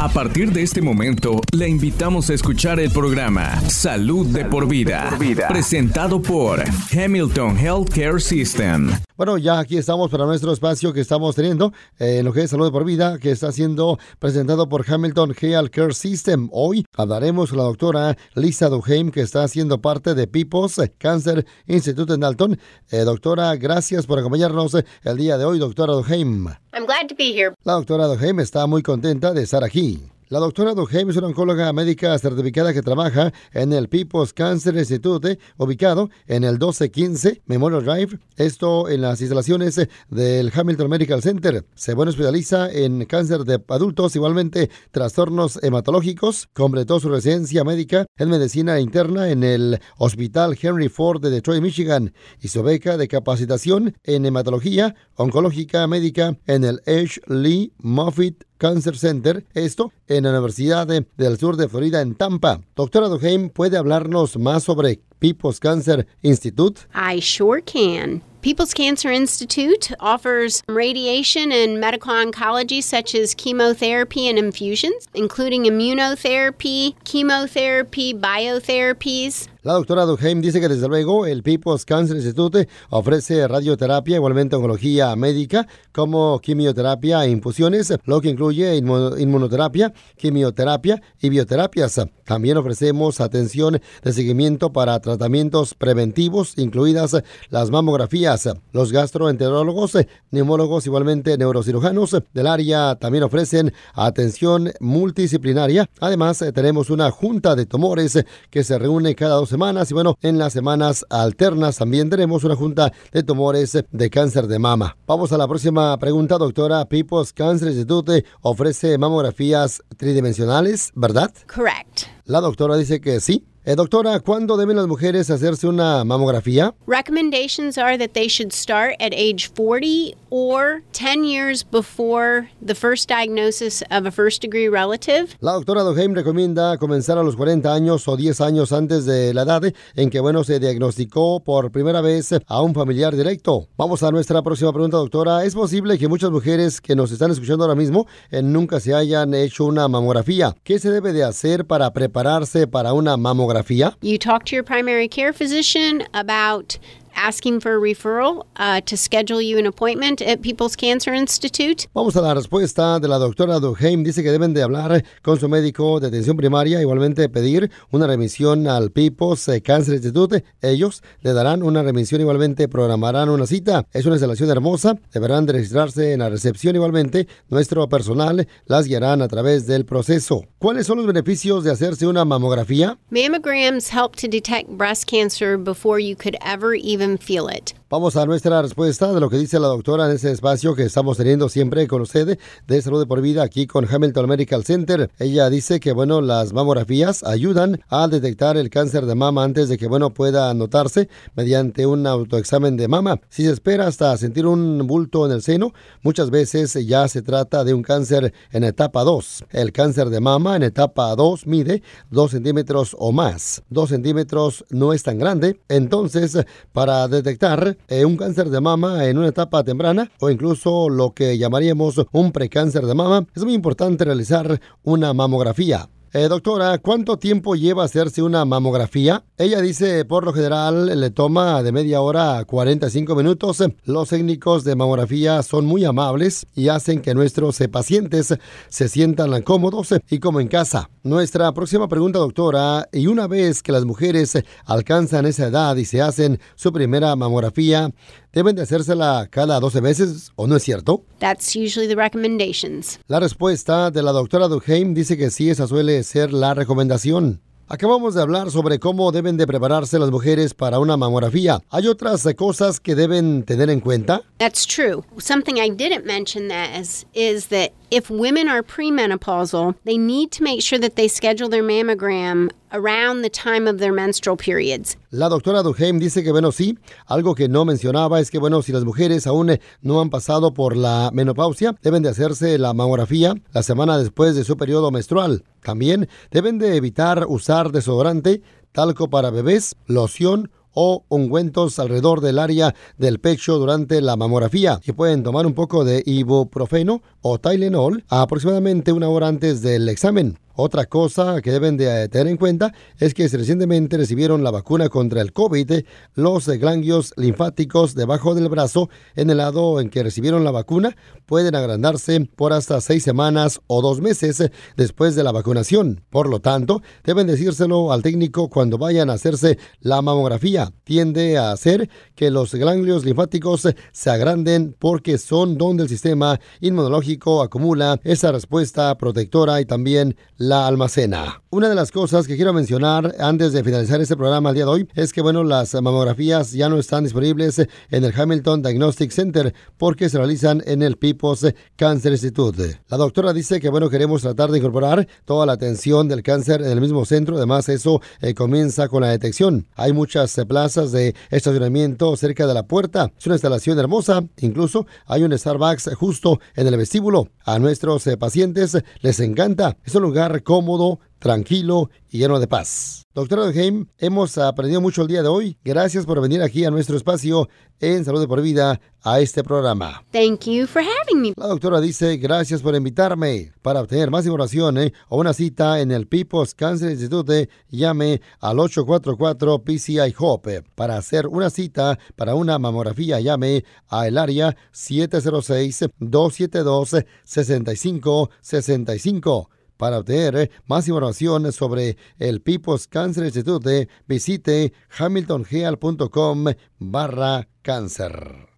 A partir de este momento, le invitamos a escuchar el programa Salud de por vida, presentado por Hamilton Healthcare System. Bueno, ya aquí estamos para nuestro espacio que estamos teniendo eh, en lo que es Salud de por vida, que está siendo presentado por Hamilton Healthcare System. Hoy hablaremos con la doctora Lisa Duheim, que está siendo parte de People's Cancer Institute en Dalton. Eh, doctora, gracias por acompañarnos el día de hoy, doctora Duheim. I'm glad to be here. La doctora Duheim está muy contenta de estar aquí. La doctora Duheim es una oncóloga médica certificada que trabaja en el People's Cancer Institute, ubicado en el 1215 Memorial Drive, esto en las instalaciones del Hamilton Medical Center. Se bueno especializa en cáncer de adultos, igualmente trastornos hematológicos. Completó su residencia médica en medicina interna en el Hospital Henry Ford de Detroit, Michigan, y su beca de capacitación en hematología oncológica médica en el H. Lee Moffitt Cancer Center, esto en la Universidad de- del Sur de Florida en Tampa. Doctora Duheim, ¿puede hablarnos más sobre People's Cancer Institute? I sure can. People's Cancer Institute offers radiation and medical oncology, such as chemotherapy and infusions, including immunotherapy, chemotherapy, biotherapies. La doctora Duheim dice que desde luego el People's Cancer Institute ofrece radioterapia, igualmente oncología médica, como quimioterapia e infusiones, lo que incluye inmu- inmunoterapia, quimioterapia y bioterapias. También ofrecemos atención de seguimiento para tratamientos preventivos, incluidas las mamografías. Los gastroenterólogos, neumólogos, igualmente neurocirujanos del área también ofrecen atención multidisciplinaria. Además, tenemos una junta de tumores que se reúne cada dos semanas y bueno, en las semanas alternas también tenemos una junta de tumores de cáncer de mama. Vamos a la próxima pregunta, doctora. People's Cancer Institute ofrece mamografías tridimensionales, ¿verdad? Correct. La doctora dice que sí. Eh, doctora, ¿cuándo deben las mujeres hacerse una mamografía? Recommendations are that they should start at age 40 or 10 years before the first diagnosis of a first degree relative. La doctora Duheim recomienda comenzar a los 40 años o 10 años antes de la edad en que, bueno, se diagnosticó por primera vez a un familiar directo. Vamos a nuestra próxima pregunta, doctora. ¿Es posible que muchas mujeres que nos están escuchando ahora mismo eh, nunca se hayan hecho una mamografía? ¿Qué se debe de hacer para prepararse para una mamografía? You talk to your primary care physician about asking for a referral uh, to schedule you an appointment at People's Cancer Institute. Vamos a la respuesta de la doctora Duheim. Dice que deben de hablar con su médico de atención primaria, igualmente pedir una remisión al People's eh, Cancer Institute. Ellos le darán una remisión, igualmente programarán una cita. Es una instalación hermosa. Deberán de registrarse en la recepción igualmente. Nuestro personal las guiarán a través del proceso. ¿Cuáles son los beneficios de hacerse una mamografía? Mammograms help to detect breast cancer before you could ever even feel it. Vamos a nuestra respuesta de lo que dice la doctora en ese espacio que estamos teniendo siempre con usted de salud de por vida aquí con Hamilton Medical Center. Ella dice que, bueno, las mamografías ayudan a detectar el cáncer de mama antes de que, bueno, pueda notarse mediante un autoexamen de mama. Si se espera hasta sentir un bulto en el seno, muchas veces ya se trata de un cáncer en etapa 2. El cáncer de mama en etapa 2 mide 2 centímetros o más. 2 centímetros no es tan grande. Entonces, para detectar eh, un cáncer de mama en una etapa temprana o incluso lo que llamaríamos un precáncer de mama, es muy importante realizar una mamografía. Eh, doctora, ¿cuánto tiempo lleva hacerse una mamografía? Ella dice, por lo general, le toma de media hora a 45 minutos. Los técnicos de mamografía son muy amables y hacen que nuestros eh, pacientes se sientan cómodos y como en casa. Nuestra próxima pregunta, doctora, y una vez que las mujeres alcanzan esa edad y se hacen su primera mamografía, ¿deben de hacérsela cada 12 meses o no es cierto? That's usually the recommendations. La respuesta de la doctora Duheim dice que sí, esa suele ser la recomendación. Acabamos de hablar sobre cómo deben de prepararse las mujeres para una mamografía. ¿Hay otras cosas que deben tener en cuenta? That's true. Something I didn't mention that is, is that if women are premenopausal, they need to make sure that they schedule their mammogram around the time of their menstrual periods. La doctora Duheim dice que, bueno, sí, algo que no mencionaba es que, bueno, si las mujeres aún eh, no han pasado por la menopausia, deben de hacerse la mamografía la semana después de su periodo menstrual. También deben de evitar usar desodorante, talco para bebés, loción o ungüentos alrededor del área del pecho durante la mamografía y pueden tomar un poco de ibuprofeno o Tylenol aproximadamente una hora antes del examen. Otra cosa que deben de eh, tener en cuenta es que recientemente recibieron la vacuna contra el COVID, los ganglios linfáticos debajo del brazo, en el lado en que recibieron la vacuna, pueden agrandarse por hasta seis semanas o dos meses después de la vacunación. Por lo tanto, deben decírselo al técnico cuando vayan a hacerse la mamografía. Tiende a hacer que los ganglios linfáticos se agranden porque son donde el sistema inmunológico acumula esa respuesta protectora y también la almacena. Una de las cosas que quiero mencionar antes de finalizar este programa el día de hoy es que, bueno, las mamografías ya no están disponibles en el Hamilton Diagnostic Center porque se realizan en el People's Cancer Institute. La doctora dice que, bueno, queremos tratar de incorporar toda la atención del cáncer en el mismo centro. Además, eso eh, comienza con la detección. Hay muchas eh, plazas de estacionamiento cerca de la puerta. Es una instalación hermosa. Incluso hay un Starbucks justo en el vestíbulo. A nuestros eh, pacientes les encanta. Es un lugar cómodo, tranquilo y lleno de paz. Doctora Duheim, hemos aprendido mucho el día de hoy. Gracias por venir aquí a nuestro espacio en Salud de por Vida a este programa. Thank you for having me. La doctora dice gracias por invitarme. Para obtener más información eh, o una cita en el People's Cancer Institute, llame al 844 PCI Hope. Para hacer una cita para una mamografía, llame al área 706 272 6565 para obtener eh, más información sobre el People's Cancer Institute, visite hamiltongeal.com barra cáncer.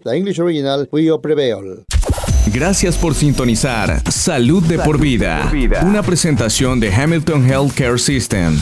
the English original prevail. Gracias por sintonizar Salud de por vida, una presentación de Hamilton Healthcare System.